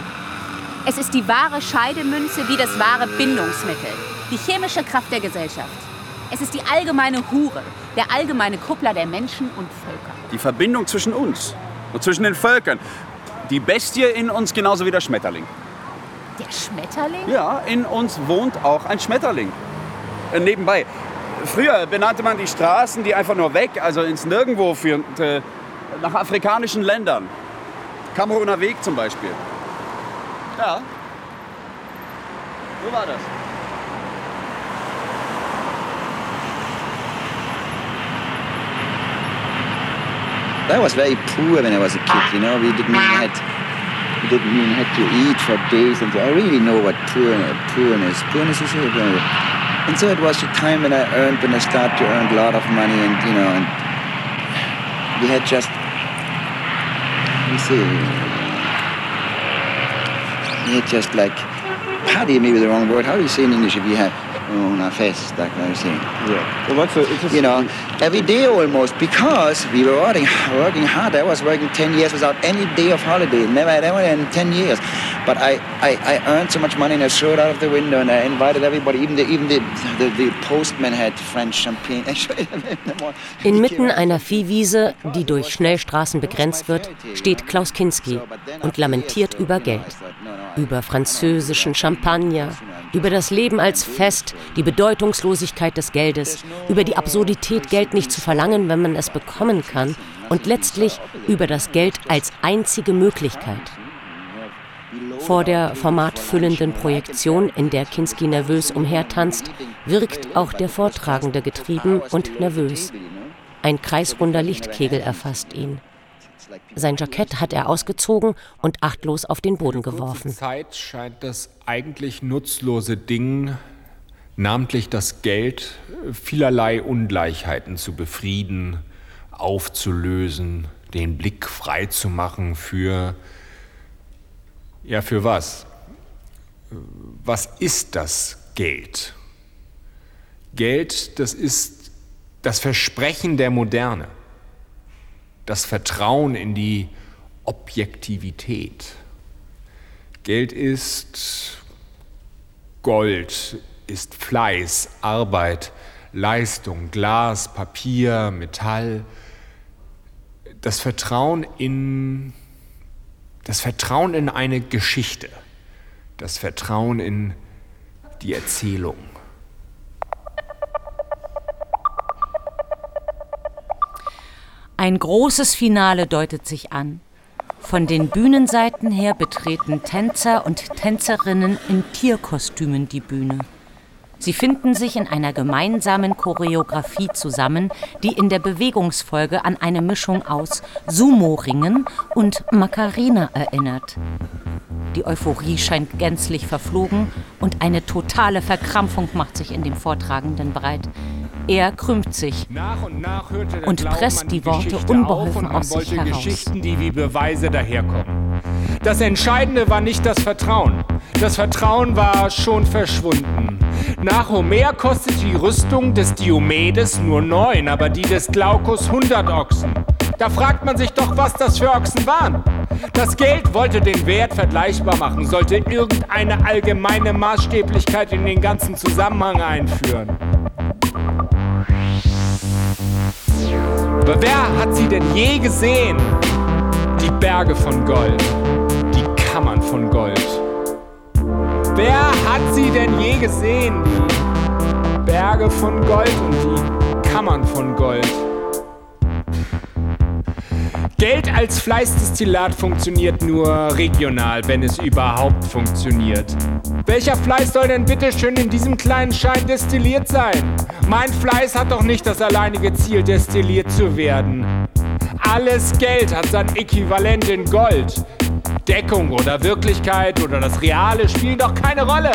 Es ist die wahre Scheidemünze wie das wahre Bindungsmittel, die chemische Kraft der Gesellschaft. Es ist die allgemeine Hure, der allgemeine Kuppler der Menschen und Völker. Die Verbindung zwischen uns und zwischen den Völkern. Die Bestie in uns genauso wie der Schmetterling. Der Schmetterling? Ja, in uns wohnt auch ein Schmetterling. Äh, nebenbei. Früher benannte man die Straßen, die einfach nur weg, also ins Nirgendwo führen, äh, nach afrikanischen Ländern. Kameruner Weg zum Beispiel. Ja. So war das. I was very poor when I was a kid, you know. We didn't even had we didn't even had to eat for days, and I really know what poor poorness poorness is. Here, and so it was the time when I earned when I started to earn a lot of money, and you know, and we had just let me see, we had just like party, maybe the wrong word. How do you say in English if you have una festa, como you say? Yeah. Well, that's a, it's you know, every day almost because we were working, working hard. I was working 10 years without any day of holiday, never, never in 10 years. But I, I, I earned so much money and I threw it out of the window and I invited everybody, even the, even the, the, the postman had French champagne. [laughs] Inmitten einer Viehwiese, die durch Schnellstraßen begrenzt wird, steht Klaus Kinski und lamentiert über Geld, über französischen Champagner, über das Leben als Fest, die Bedeutungslosigkeit des Geldes, über die Absurdität, Geld nicht zu verlangen, wenn man es bekommen kann, und letztlich über das Geld als einzige Möglichkeit. Vor der formatfüllenden Projektion, in der Kinski nervös umhertanzt, wirkt auch der Vortragende getrieben und nervös. Ein kreisrunder Lichtkegel erfasst ihn. Sein Jackett hat er ausgezogen und achtlos auf den Boden geworfen. Zeit scheint das eigentlich nutzlose Ding, namentlich das Geld, vielerlei Ungleichheiten zu befrieden, aufzulösen, den Blick frei zu machen für ja, für was? Was ist das Geld? Geld, das ist das Versprechen der Moderne, das Vertrauen in die Objektivität. Geld ist Gold, ist Fleiß, Arbeit, Leistung, Glas, Papier, Metall. Das Vertrauen in das Vertrauen in eine Geschichte, das Vertrauen in die Erzählung. Ein großes Finale deutet sich an. Von den Bühnenseiten her betreten Tänzer und Tänzerinnen in Tierkostümen die Bühne. Sie finden sich in einer gemeinsamen Choreografie zusammen, die in der Bewegungsfolge an eine Mischung aus Sumo-Ringen und Macarena erinnert. Die Euphorie scheint gänzlich verflogen und eine totale Verkrampfung macht sich in dem Vortragenden breit. Er krümmt sich und, und presst die Worte unbeholfen aus sich heraus. Geschichten, die wie Beweise daherkommen. Das Entscheidende war nicht das Vertrauen. Das Vertrauen war schon verschwunden. Nach Homer kostet die Rüstung des Diomedes nur neun, aber die des Glaucus hundert Ochsen. Da fragt man sich doch, was das für Ochsen waren. Das Geld wollte den Wert vergleichbar machen, sollte irgendeine allgemeine Maßstäblichkeit in den ganzen Zusammenhang einführen. Aber wer hat sie denn je gesehen? Die Berge von Gold, die Kammern von Gold. Wer hat sie denn je gesehen? Die Berge von Gold und die Kammern von Gold. Geld als Fleißdestillat funktioniert nur regional, wenn es überhaupt funktioniert. Welcher Fleiß soll denn bitte schön in diesem kleinen Schein destilliert sein? Mein Fleiß hat doch nicht das alleinige Ziel, destilliert zu werden. Alles Geld hat sein Äquivalent in Gold. Deckung oder Wirklichkeit oder das Reale spielen doch keine Rolle.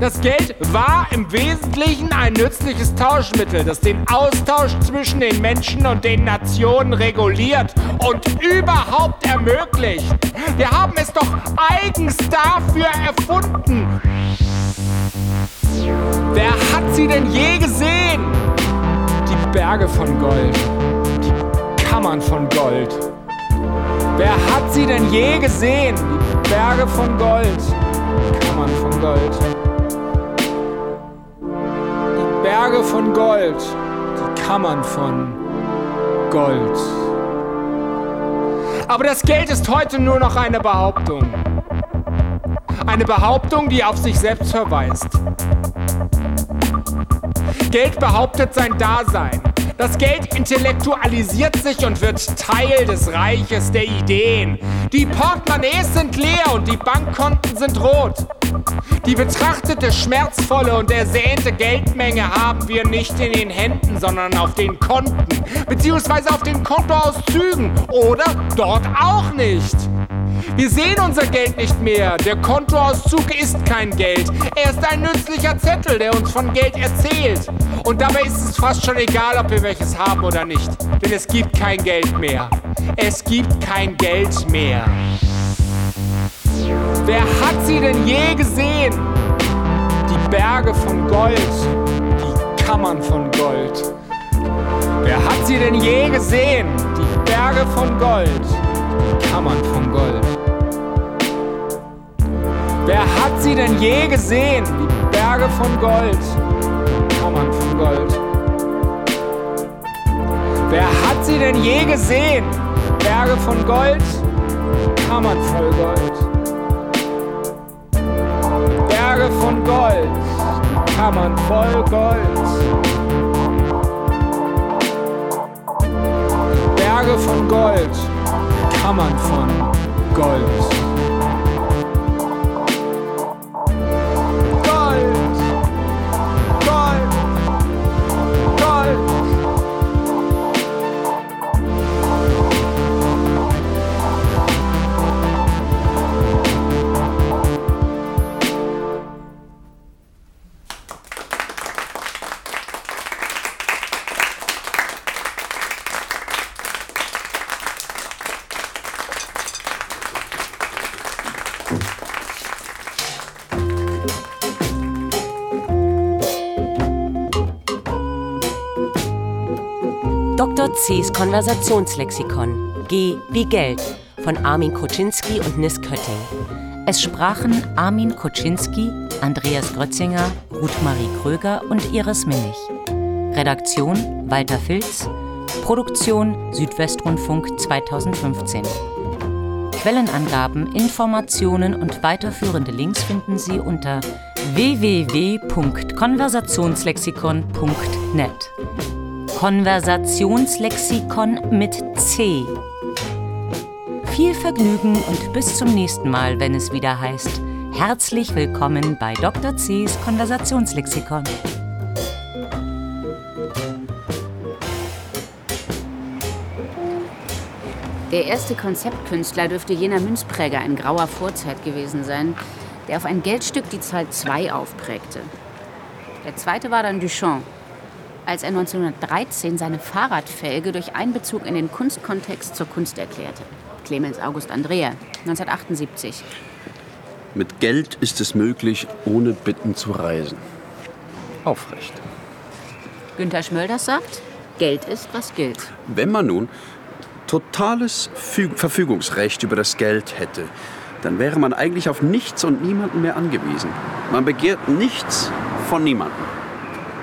Das Geld war im Wesentlichen ein nützliches Tauschmittel, das den Austausch zwischen den Menschen und den Nationen reguliert und überhaupt ermöglicht. Wir haben es doch eigens dafür erfunden. Wer hat sie denn je gesehen? Die Berge von Gold, die Kammern von Gold. Wer hat sie denn je gesehen? Die Berge von Gold, die Kammern von Gold. Die Berge von Gold, die Kammern von Gold. Aber das Geld ist heute nur noch eine Behauptung. Eine Behauptung, die auf sich selbst verweist. Geld behauptet sein Dasein. Das Geld intellektualisiert sich und wird Teil des Reiches der Ideen. Die Portemonnaies sind leer und die Bankkonten sind rot. Die betrachtete, schmerzvolle und ersehnte Geldmenge haben wir nicht in den Händen, sondern auf den Konten, beziehungsweise auf den Kontoauszügen oder dort auch nicht. Wir sehen unser Geld nicht mehr. Der Kontoauszug ist kein Geld. Er ist ein nützlicher Zettel, der uns von Geld erzählt. Und dabei ist es fast schon egal, ob wir welches haben oder nicht. Denn es gibt kein Geld mehr. Es gibt kein Geld mehr. Wer hat sie denn je gesehen? Die Berge von Gold, die Kammern von Gold. Wer hat sie denn je gesehen? Die Berge von Gold, Kammern von Gold. Wer hat sie denn je gesehen? Die Berge von Gold, Kammern von Gold. Wer hat sie denn je gesehen? Berge von Gold, Kammern voll Gold. Berge von Gold, Kammern voll Gold. Berge von Gold, Kammern von Gold. C's Konversationslexikon G wie Geld von Armin Koczynski und Nis Kötting. Es sprachen Armin Koczynski, Andreas Grötzinger, Ruth-Marie Kröger und Iris Minnig. Redaktion Walter Filz. Produktion Südwestrundfunk 2015. Quellenangaben, Informationen und weiterführende Links finden Sie unter www.konversationslexikon.net. Konversationslexikon mit C. Viel Vergnügen und bis zum nächsten Mal, wenn es wieder heißt, herzlich willkommen bei Dr. C's Konversationslexikon. Der erste Konzeptkünstler dürfte jener Münzpräger in grauer Vorzeit gewesen sein, der auf ein Geldstück die Zahl 2 aufprägte. Der zweite war dann Duchamp, als er 1913 seine Fahrradfelge durch Einbezug in den Kunstkontext zur Kunst erklärte. Clemens August Andrea, 1978. Mit Geld ist es möglich, ohne Bitten zu reisen. Aufrecht. Günter Schmölders sagt, Geld ist, was gilt. Wenn man nun totales Fü Verfügungsrecht über das Geld hätte, dann wäre man eigentlich auf nichts und niemanden mehr angewiesen. Man begehrt nichts von niemandem.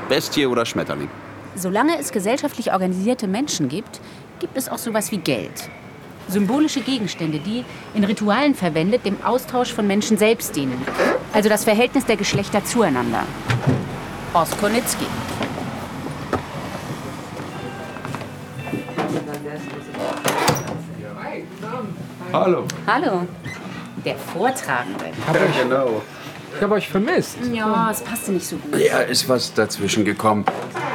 Bestie oder Schmetterling. Solange es gesellschaftlich organisierte Menschen gibt, gibt es auch sowas wie Geld. Symbolische Gegenstände, die, in Ritualen verwendet, dem Austausch von Menschen selbst dienen. Also das Verhältnis der Geschlechter zueinander. Oskonitzki. Hallo. Hallo. Der Vortragende. Ja, genau. Ich habe euch vermisst. Ja, es passte nicht so gut. Ja, ist was dazwischen gekommen.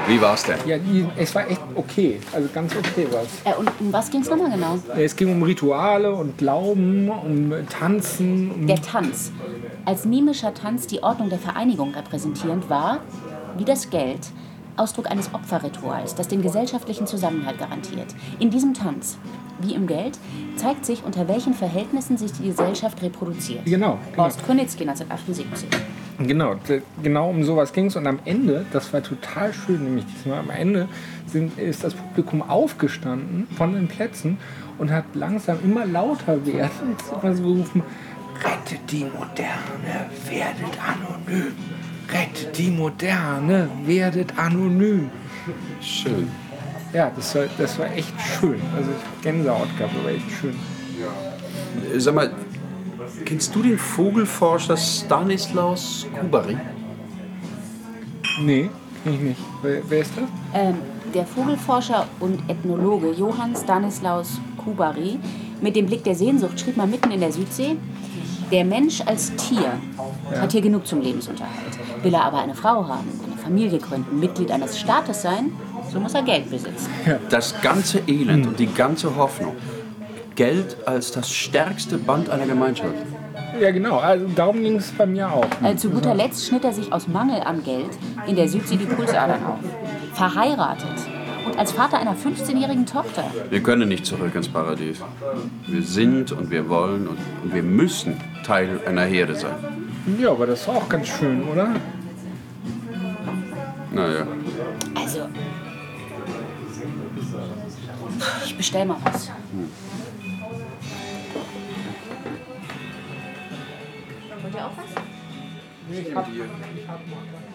Wie war's denn? Ja, die, es war echt okay. Also ganz okay war's. Äh, und um was ging es nochmal genau? Es ging um Rituale und Glauben, um Tanzen. Um Der Tanz. Als mimischer Tanz die Ordnung der Vereinigung repräsentierend war, wie das Geld, Ausdruck eines Opferrituals, das den gesellschaftlichen Zusammenhalt garantiert. In diesem Tanz, wie im Geld, zeigt sich, unter welchen Verhältnissen sich die Gesellschaft reproduziert. Genau, genau. Horst Könitzky 1978. Genau, genau um sowas ging es. Und am Ende, das war total schön, nämlich diesmal am Ende sind, ist das Publikum aufgestanden von den Plätzen und hat langsam immer lauter werden [laughs] immer so gerufen, rettet die Moderne, werdet anonym. Rettet die Moderne, werdet anonym. Schön. Ja, das war, das war echt schön. Also ich Gänsehaut gehabt, aber echt schön. Sag mal, kennst du den Vogelforscher Stanislaus Kubari? Nee, kenn ich nicht. Wer, wer ist das? Ähm, der Vogelforscher und Ethnologe Johann Stanislaus Kubari mit dem Blick der Sehnsucht schrieb mal mitten in der Südsee, der Mensch als Tier Ja. hat hier genug zum Lebensunterhalt. Will er aber eine Frau haben, eine Familie gründen, Mitglied eines Staates sein, so muss er Geld besitzen. Das ganze Elend und die ganze Hoffnung. Geld als das stärkste Band einer Gemeinschaft. Ja, genau. Also darum ging es bei mir auch. Äh, zu guter Letzt schnitt er sich aus Mangel an Geld in der Südsee die Pulsadern auf. Verheiratet und als Vater einer 15-jährigen Tochter. Wir können nicht zurück ins Paradies. Wir sind und wir wollen und, und wir müssen Teil einer Herde sein. Ja, aber das ist auch ganz schön, oder? Naja. Ich bestell mal was. Wollt ihr auch was? Nee, ich hab, ich hab noch.